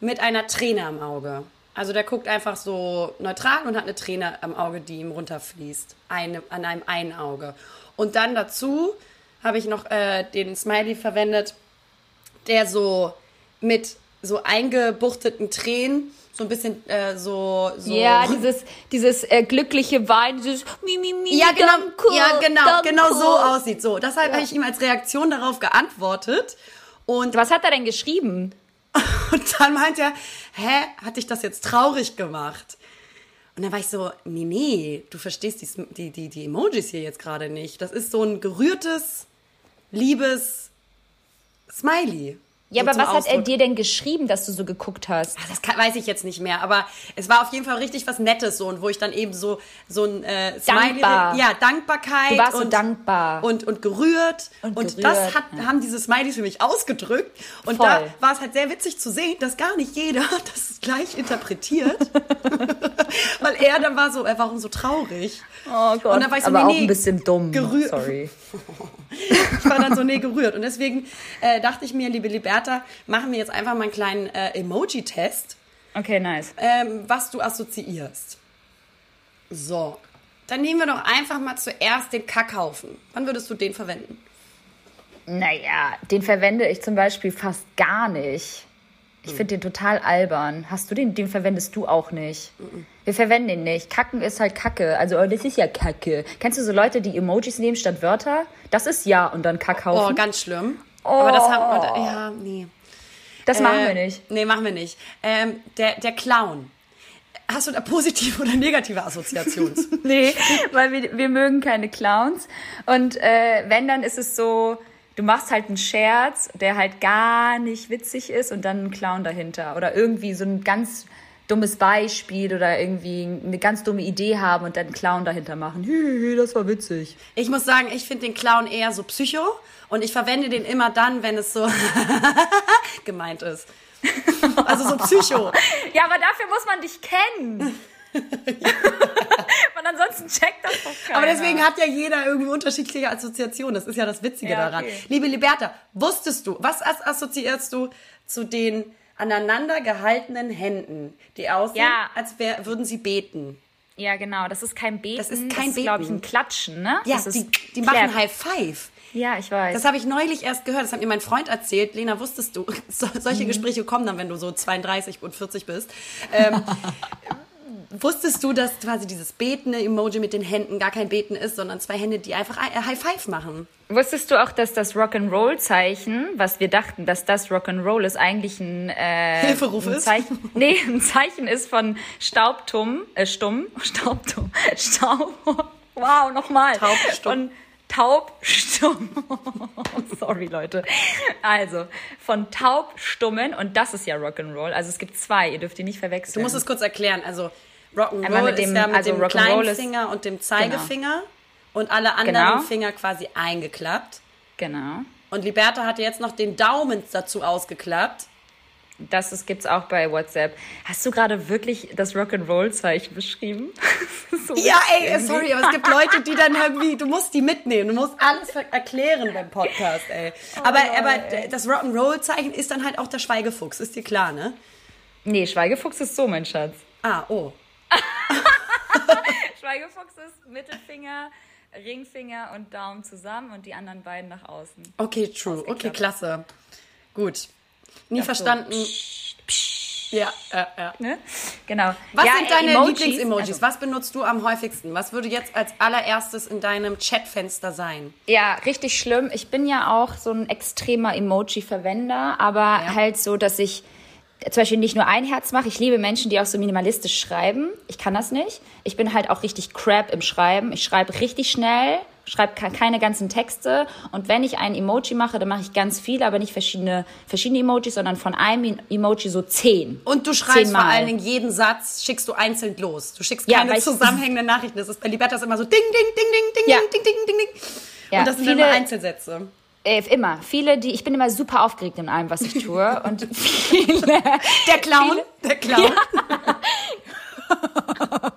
mit einer Träne am Auge. Also der guckt einfach so neutral und hat eine Träne am Auge, die ihm runterfließt. Eine, an einem einen Auge. Und dann dazu habe ich noch äh, den Smiley verwendet, der so mit so eingebuchteten Tränen so ein bisschen äh, so, so ja dieses dieses äh, glückliche Wein dieses mi mi mi ja genau danke, ja genau genau so aussieht so deshalb ja. habe ich ihm als Reaktion darauf geantwortet und was hat er denn geschrieben und dann meint er hä hat dich das jetzt traurig gemacht und dann war ich so, nee, nee, du verstehst die, die, die, die Emojis hier jetzt gerade nicht. Das ist so ein gerührtes, liebes Smiley. Ja, aber was Ausdruck. hat er dir denn geschrieben, dass du so geguckt hast? Ach, das kann, weiß ich jetzt nicht mehr, aber es war auf jeden Fall richtig was Nettes so und wo ich dann eben so so ein äh, Smiley, Dankbar. ja Dankbarkeit du warst und so dankbar und und gerührt und, und gerührt, das hat, ja. haben diese Smileys für mich ausgedrückt und Voll. da war es halt sehr witzig zu sehen, dass gar nicht jeder das gleich interpretiert, weil er dann war so, er war so traurig. Oh Gott, und dann war ich so, aber nee, auch ein bisschen dumm. Gerührt. Sorry. ich war dann so nee gerührt und deswegen äh, dachte ich mir, liebe Liberta Bertha, machen wir jetzt einfach mal einen kleinen äh, Emoji-Test. Okay, nice. Ähm, was du assoziierst. So, dann nehmen wir doch einfach mal zuerst den Kackhaufen. Wann würdest du den verwenden? Naja, den verwende ich zum Beispiel fast gar nicht. Ich hm. finde den total albern. Hast du den? Den verwendest du auch nicht. Wir verwenden den nicht. Kacken ist halt Kacke. Also, oh, das ist ja Kacke. Kennst du so Leute, die Emojis nehmen statt Wörter? Das ist ja und dann Kackhaufen. Oh, ganz schlimm. Oh. Aber das haben wir, oh. ja, nee. Das äh, machen wir nicht. Nee, machen wir nicht. Ähm, der, der Clown. Hast du da positive oder negative Assoziationen? nee, weil wir, wir mögen keine Clowns. Und äh, wenn, dann ist es so, du machst halt einen Scherz, der halt gar nicht witzig ist und dann einen Clown dahinter. Oder irgendwie so ein ganz dummes Beispiel oder irgendwie eine ganz dumme Idee haben und dann einen Clown dahinter machen. Hihihi, das war witzig. Ich muss sagen, ich finde den Clown eher so psycho und ich verwende den immer dann, wenn es so gemeint ist. Also so psycho. ja, aber dafür muss man dich kennen. Und ansonsten checkt das doch keiner. Aber deswegen hat ja jeder irgendwie unterschiedliche Assoziationen. Das ist ja das Witzige ja, daran. Liebe Liberta, wusstest du, was assoziierst du zu den aneinander gehaltenen Händen, die aussehen, ja. als wär, würden sie beten. Ja, genau. Das ist kein Beten. Das ist kein das ist, glaube ich, ein Klatschen, ne? Ja, die, die machen High Five. Ja, ich weiß. Das habe ich neulich erst gehört. Das hat mir mein Freund erzählt. Lena, wusstest du, so, solche mhm. Gespräche kommen dann, wenn du so 32 und 40 bist. Ähm, wusstest du, dass quasi dieses Betende-Emoji mit den Händen gar kein Beten ist, sondern zwei Hände, die einfach High Five machen? Wusstest du auch, dass das Rock'n'Roll-Zeichen, was wir dachten, dass das Rock'n'Roll ist, eigentlich ein, äh, Hilferuf ein Zeichen, ist? Nee, ein Zeichen ist von Staubtum, äh, Stumm, Staubtum, Staub, wow, nochmal. Taubstumm. Von taubstumm. Sorry, Leute. Also, von taubstummen, und das ist ja Rock'n'Roll, also es gibt zwei, ihr dürft die nicht verwechseln. Du musst es kurz erklären, also Rock'n'Roll ist ja mit also dem kleinen Finger und dem Zeigefinger. Genau und alle anderen genau. Finger quasi eingeklappt. Genau. Und Liberta hatte jetzt noch den Daumen dazu ausgeklappt. Das gibt es auch bei WhatsApp. Hast du gerade wirklich das Rock'n'Roll-Zeichen beschrieben? so ja, ey, sorry, aber es gibt Leute, die dann irgendwie, du musst die mitnehmen, du musst alles erklären beim Podcast, ey. Oh aber, Lord, aber ey. das Rock'n'Roll-Zeichen ist dann halt auch der Schweigefuchs, ist dir klar, ne? Nee, Schweigefuchs ist so, mein Schatz. Ah, oh. Schweigefuchs ist Mittelfinger, Ringfinger und Daumen zusammen und die anderen beiden nach außen. Okay, true. Okay, klasse. Gut. Nie das verstanden. So, psch, psch. Ja, ja, ja. Ne? Genau. Was ja, sind deine Lieblings-Emojis? Also, Was benutzt du am häufigsten? Was würde jetzt als allererstes in deinem Chatfenster sein? Ja, richtig schlimm. Ich bin ja auch so ein extremer Emoji-Verwender, aber ja. halt so, dass ich zum Beispiel nicht nur ein Herz mache. Ich liebe Menschen, die auch so minimalistisch schreiben. Ich kann das nicht. Ich bin halt auch richtig crap im Schreiben. Ich schreibe richtig schnell, schreibe keine ganzen Texte. Und wenn ich ein Emoji mache, dann mache ich ganz viele, aber nicht verschiedene, verschiedene Emojis, sondern von einem Emoji so zehn. Und du schreibst Zehnmal. vor allen Dingen jeden Satz, schickst du einzeln los. Du schickst keine ja, zusammenhängenden Nachrichten. Das ist bei Libertas immer so ding, ding, ding, ding, ding, ja. ding, ding, ding, ding. Ja, Und das sind viele, immer Einzelsätze. Äh, immer. Viele, die, ich bin immer super aufgeregt in allem, was ich tue. Und viele. Der Clown. Viele, der Clown. Ja.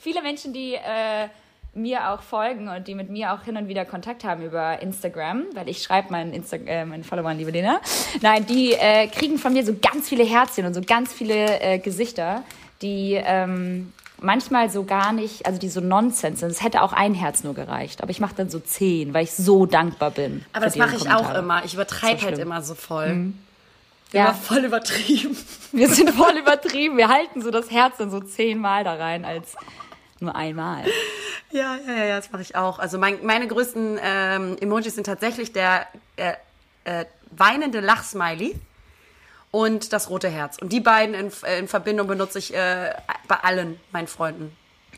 viele Menschen, die äh, mir auch folgen und die mit mir auch hin und wieder Kontakt haben über Instagram, weil ich schreibe meinen, Insta äh, meinen Followern, liebe Lena. Nein, die äh, kriegen von mir so ganz viele Herzchen und so ganz viele äh, Gesichter, die ähm, manchmal so gar nicht, also die so Nonsens sind. Es hätte auch ein Herz nur gereicht, aber ich mache dann so zehn, weil ich so dankbar bin. Aber das mache ich auch immer. Ich übertreibe halt immer so voll. Mhm. Ja. Immer voll übertrieben. Wir sind voll übertrieben. Wir halten so das Herz dann so zehnmal da rein als nur einmal. Ja, ja, ja, das mache ich auch. Also mein, meine größten ähm, Emojis sind tatsächlich der äh, äh, weinende Lachsmiley und das rote Herz. Und die beiden in, äh, in Verbindung benutze ich äh, bei allen meinen Freunden.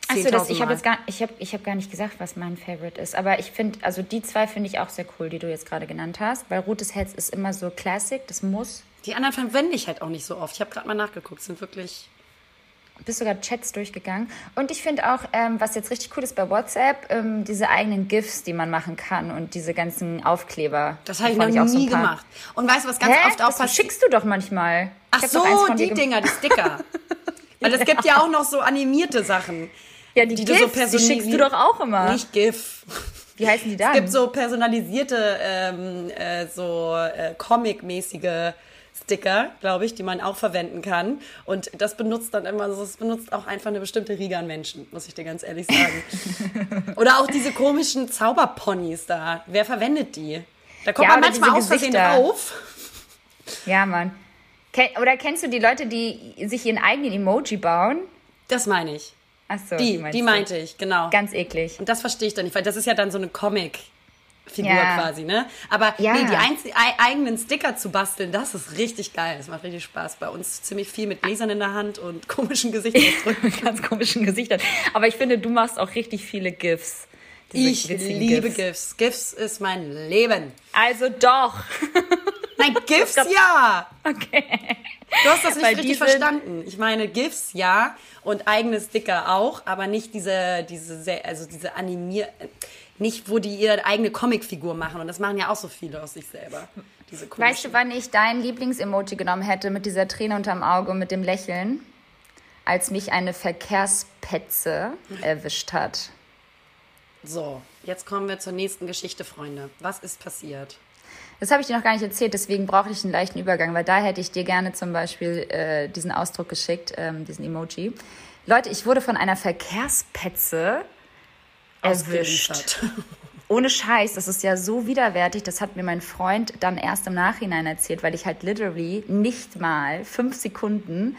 Achso, das, ich habe jetzt gar, ich hab, ich hab gar nicht gesagt, was mein Favorite ist. Aber ich finde, also die zwei finde ich auch sehr cool, die du jetzt gerade genannt hast. Weil rotes Herz ist immer so Classic, das muss. Die anderen verwende ich halt auch nicht so oft. Ich habe gerade mal nachgeguckt, sind wirklich bist sogar Chats durchgegangen. Und ich finde auch, ähm, was jetzt richtig cool ist bei WhatsApp, ähm, diese eigenen GIFs, die man machen kann und diese ganzen Aufkleber. Das habe ich noch nie so gemacht. Und weißt du, was ganz Hä? oft auch passiert? schickst du doch manchmal. Ach so, die Dinger, die Sticker. Weil es gibt ja auch noch so animierte Sachen. Ja, die, die GIFs, du so die schickst du doch auch immer. Nicht GIF. Wie heißen die dann? Es gibt so personalisierte, ähm, äh, so äh, Comic-mäßige Sticker, glaube ich, die man auch verwenden kann. Und das benutzt dann immer, das benutzt auch einfach eine bestimmte Riege an Menschen, muss ich dir ganz ehrlich sagen. Oder auch diese komischen Zauberponys da. Wer verwendet die? Da kommt ja, man manchmal aus Versehen drauf. Ja, Mann. Oder kennst du die Leute, die sich ihren eigenen Emoji bauen? Das meine ich. Ach so, die, die, die meinte ich, genau. Ganz eklig. Und das verstehe ich dann nicht, weil das ist ja dann so eine Comic. Figur ja. quasi, ne? Aber ja. nee, die eigenen Sticker zu basteln, das ist richtig geil. Das macht richtig Spaß. Bei uns ziemlich viel mit Gläsern in der Hand und komischen Gesichtsausdrücken. Ganz komischen Gesichtern. Aber ich finde, du machst auch richtig viele GIFs. Ich liebe GIFs. GIFs. GIFs ist mein Leben. Also doch. Nein, GIFs ja. Okay. Du hast das nicht Weil richtig verstanden. Ich meine, GIFs ja und eigene Sticker auch, aber nicht diese, diese, also diese animier nicht, wo die ihre eigene Comicfigur machen. Und das machen ja auch so viele aus sich selber. Diese weißt du, wann ich dein Lieblingsemoji genommen hätte mit dieser Träne unterm Auge und mit dem Lächeln? Als mich eine Verkehrspetze erwischt hat. So, jetzt kommen wir zur nächsten Geschichte, Freunde. Was ist passiert? Das habe ich dir noch gar nicht erzählt, deswegen brauche ich einen leichten Übergang, weil da hätte ich dir gerne zum Beispiel äh, diesen Ausdruck geschickt, ähm, diesen Emoji. Leute, ich wurde von einer Verkehrspetze erwischt. ohne Scheiß, das ist ja so widerwärtig, das hat mir mein Freund dann erst im Nachhinein erzählt, weil ich halt literally nicht mal fünf Sekunden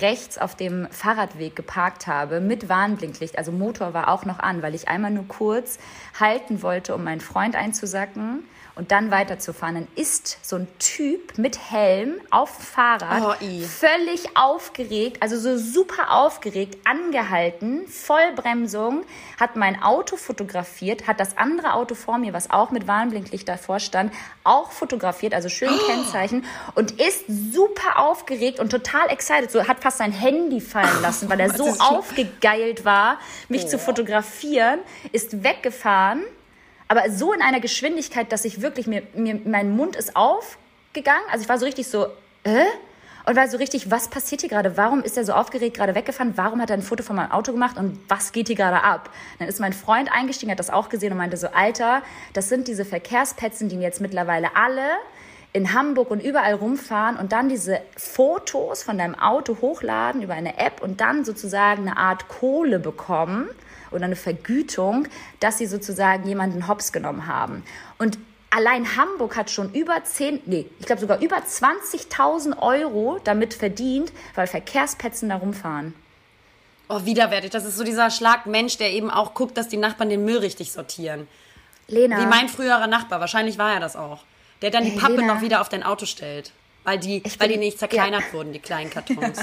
rechts auf dem Fahrradweg geparkt habe mit Warnblinklicht. Also Motor war auch noch an, weil ich einmal nur kurz halten wollte, um meinen Freund einzusacken und dann weiterzufahren, dann ist so ein Typ mit Helm auf Fahrrad Oh, völlig aufgeregt, also so super aufgeregt, angehalten, Vollbremsung, hat mein Auto fotografiert, hat das andere Auto vor mir, was auch mit Warnblinklicht davor stand, auch fotografiert, also schön Kennzeichen und ist super aufgeregt und total excited, so hat fast sein Handy fallen lassen, weil er so aufgegeilt war, mich zu fotografieren, ist weggefahren aber so in einer Geschwindigkeit, dass ich wirklich mir, mir mein Mund ist aufgegangen. Also ich war so richtig so, äh? Und war so richtig, was passiert hier gerade? Warum ist er so aufgeregt gerade weggefahren? Warum hat er ein Foto von meinem Auto gemacht? Und was geht hier gerade ab? Dann ist mein Freund eingestiegen, hat das auch gesehen und meinte so, Alter, das sind diese Verkehrspetzen, die jetzt mittlerweile alle in Hamburg und überall rumfahren und dann diese Fotos von deinem Auto hochladen über eine App und dann sozusagen eine Art Kohle bekommen oder eine Vergütung, dass sie sozusagen jemanden hops genommen haben. Und allein Hamburg hat schon über 10, nee, ich glaube sogar über 20.000 Euro damit verdient, weil Verkehrspetzen da rumfahren. Oh, widerwärtig. Das ist so dieser Schlagmensch, der eben auch guckt, dass die Nachbarn den Müll richtig sortieren. Lena. Wie mein früherer Nachbar. Wahrscheinlich war er das auch. Der dann die Pappe Lena. noch wieder auf dein Auto stellt. Weil die, weil die nicht zerkleinert wurden, die kleinen Kartons.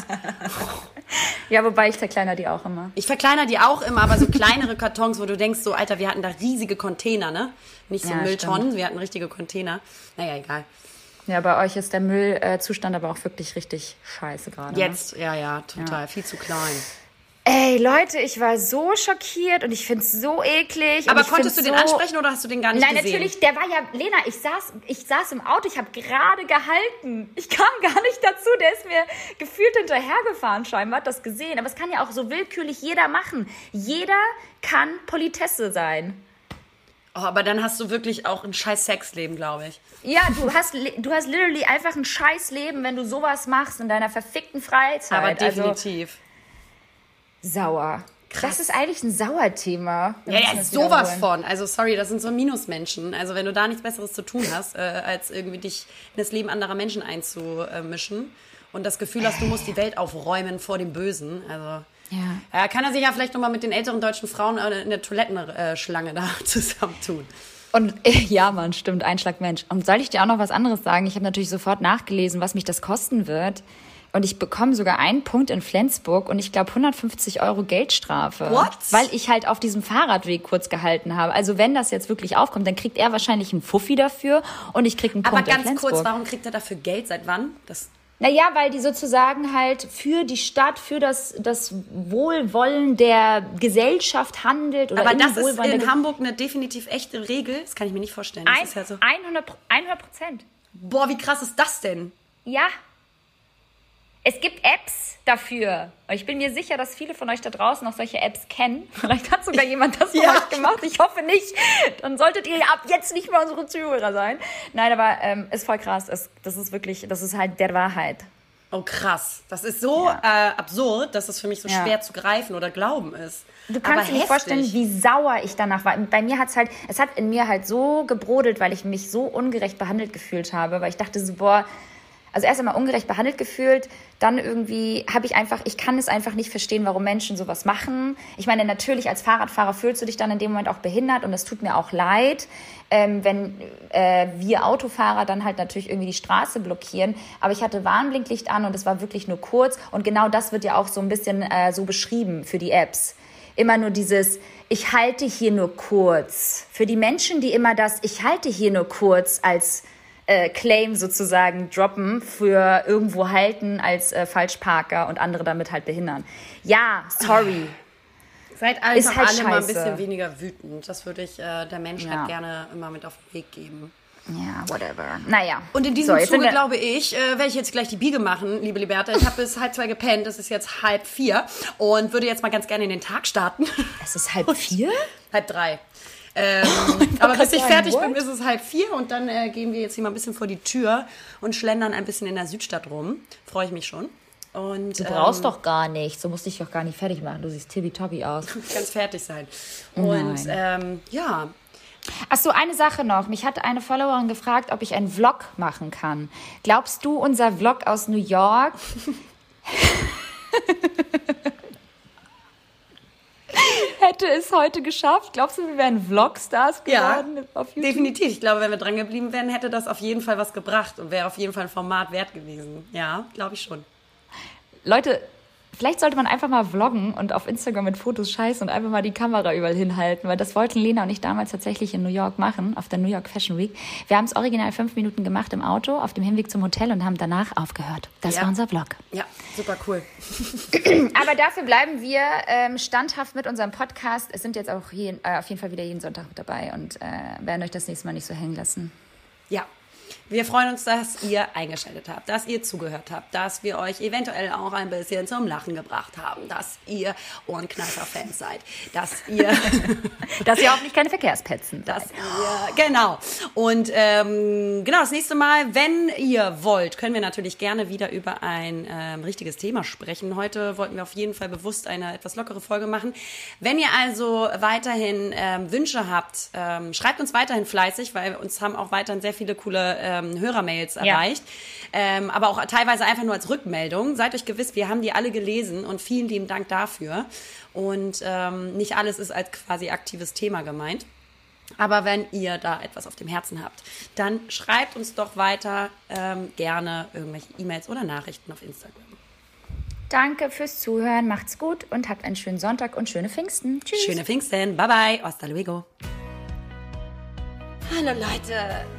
ja, wobei ich zerkleiner die auch immer. Ich verkleiner die auch immer, aber so kleinere Kartons, wo du denkst, so, Alter, wir hatten da riesige Container, ne? Nicht so Ja, Mülltonnen, wir hatten richtige Container. Naja, egal. Ja, bei euch ist der Müllzustand aber auch wirklich richtig scheiße gerade. ne? Jetzt, ja, ja, total, viel zu klein. Ey, Leute, ich war so schockiert und ich find's so eklig. Aber konntest du den so ansprechen oder hast du den gar nicht Nein, gesehen? natürlich, der war ja, Lena, ich saß, ich saß im Auto, ich habe gerade gehalten. Ich kam gar nicht dazu, der ist mir gefühlt hinterhergefahren scheinbar, hat das gesehen. Aber es kann ja auch so willkürlich jeder machen. Jeder kann Politesse sein. Oh, aber dann hast du wirklich auch ein scheiß Sexleben, glaube ich. Ja, du hast, du hast literally einfach ein scheiß Leben, wenn du sowas machst in deiner verfickten Freizeit. Aber Also, sauer. Das ist eigentlich ein Sauerthema. Ja, ja, sowas von. Also sorry, das sind so Minusmenschen. Also wenn du da nichts Besseres zu tun hast, äh, als irgendwie dich in das Leben anderer Menschen einzumischen und das Gefühl hast, du musst die Welt aufräumen vor dem Bösen. Also Ja. ja, kann er sich ja vielleicht nochmal mit den älteren deutschen Frauen äh, in der Toilettenschlange da zusammentun. Und äh, ja, Mann, stimmt, Einschlagmensch. Und soll ich dir auch noch was anderes sagen? Ich habe natürlich sofort nachgelesen, was mich das kosten wird. Und ich bekomme sogar einen Punkt in Flensburg und ich glaube 150 Euro Geldstrafe. What? Weil ich halt auf diesem Fahrradweg kurz gehalten habe. Also wenn das jetzt wirklich aufkommt, dann kriegt er wahrscheinlich einen Fuffi dafür und ich krieg einen Aber Punkt in ganz Flensburg. kurz, warum kriegt er dafür Geld? Seit wann? Das Naja, weil die sozusagen halt für die Stadt, für das, das Wohlwollen der Gesellschaft handelt. Oder aber das ist in Hamburg eine definitiv echte Regel. Das kann ich mir nicht vorstellen. Das Ein, ist ja so. 100 100 Prozent. Boah, wie krass ist das denn? Ja. Es gibt Apps dafür. Ich bin mir sicher, dass viele von euch da draußen auch solche Apps kennen. Vielleicht hat sogar jemand das von Ja. euch gemacht. Ich hoffe nicht. Dann solltet ihr ab jetzt nicht mehr unsere Zuhörer sein. Nein, aber ähm, ist voll krass. Es, das ist wirklich, das ist halt der Wahrheit. Oh krass, das ist so äh, absurd, dass es für mich so Ja. schwer zu greifen oder glauben ist. Du kannst Aber dir nicht heftig. vorstellen, wie sauer ich danach war. Bei mir hat's halt, es hat in mir halt so gebrodelt, weil ich mich so ungerecht behandelt gefühlt habe, weil ich dachte so, boah, also erst einmal ungerecht behandelt gefühlt, dann irgendwie habe ich einfach, ich kann es einfach nicht verstehen, warum Menschen sowas machen. Ich meine, natürlich als Fahrradfahrer fühlst du dich dann in dem Moment auch behindert und es tut mir auch leid, ähm, wenn äh, wir Autofahrer dann halt natürlich irgendwie die Straße blockieren. Aber ich hatte Warnblinklicht an und es war wirklich nur kurz und genau das wird ja auch so ein bisschen äh, so beschrieben für die Apps immer nur dieses, ich halte hier nur kurz. Für die Menschen, die immer das, ich halte hier nur kurz als äh, Claim sozusagen droppen, für irgendwo halten als äh, Falschparker und andere damit halt behindern. Ja, sorry. Seid Ist einfach halt alle mal ein scheiße. bisschen weniger wütend. Das würde ich äh, der Menschheit Ja. gerne immer mit auf den Weg geben. Ja, whatever. Naja. Und in diesem So, Zuge glaube ich, äh, werde ich jetzt gleich die Biege machen, liebe Liberta. Ich habe bis halb zwei gepennt, es ist jetzt halb vier und würde jetzt mal ganz gerne in den Tag starten. Es ist halb vier? halb drei. Ähm, aber bis ich fertig what? bin, ist es halb vier und dann äh, gehen wir jetzt hier mal ein bisschen vor die Tür und schlendern ein bisschen in der Südstadt rum. Freue ich mich schon. Und Du brauchst doch gar nichts. Du musst dich doch gar nicht fertig machen. Du siehst tippitoppi aus. ganz fertig sein. Und Nein. ähm, ja, Ach so, eine Sache noch. Mich hat eine Followerin gefragt, ob ich einen Vlog machen kann. Glaubst du, unser Vlog aus New York hätte es heute geschafft? Glaubst du, wir wären Vlogstars geworden ja, auf YouTube? Definitiv. Ich glaube, wenn wir dran geblieben wären, hätte das auf jeden Fall was gebracht und wäre auf jeden Fall ein Format wert gewesen. Ja, glaube ich schon. Leute, Vielleicht sollte man einfach mal vloggen und auf Instagram mit Fotos scheißen und einfach mal die Kamera überall hinhalten, weil das wollten Lena und ich damals tatsächlich in New York machen, auf der New York Fashion Week. Wir haben es original fünf Minuten gemacht im Auto auf dem Hinweg zum Hotel und haben danach aufgehört. Das ja. war unser Vlog. Ja, super cool. Aber dafür bleiben wir ähm, standhaft mit unserem Podcast. Es sind jetzt auch hier, äh, auf jeden Fall wieder jeden Sonntag mit dabei und äh, werden euch das nächste Mal nicht so hängen lassen. Ja, wir freuen uns, dass ihr eingeschaltet habt, dass ihr zugehört habt, dass wir euch eventuell auch ein bisschen zum Lachen gebracht haben, dass ihr Ohrenkneifer-Fans seid, dass ihr, dass ihr auch nicht keine Verkehrspetzen dass ihr, genau. Und ähm, genau, das nächste Mal, wenn ihr wollt, können wir natürlich gerne wieder über ein ähm, richtiges Thema sprechen. Heute wollten wir auf jeden Fall bewusst eine etwas lockere Folge machen. Wenn ihr also weiterhin ähm, Wünsche habt, ähm, schreibt uns weiterhin fleißig, weil uns haben auch weiterhin sehr viele coole ähm, Hörermails erreicht. Ja. Ähm, aber auch teilweise einfach nur als Rückmeldung. Seid euch gewiss, wir haben die alle gelesen und vielen lieben Dank dafür. Und ähm, nicht alles ist als quasi aktives Thema gemeint. Aber wenn ihr da etwas auf dem Herzen habt, dann schreibt uns doch weiter ähm, gerne irgendwelche E-Mails oder Nachrichten auf Instagram. Danke fürs Zuhören, macht's gut und habt einen schönen Sonntag und schöne Pfingsten. Tschüss. Schöne Pfingsten. Bye bye. Hasta luego. Hallo Leute.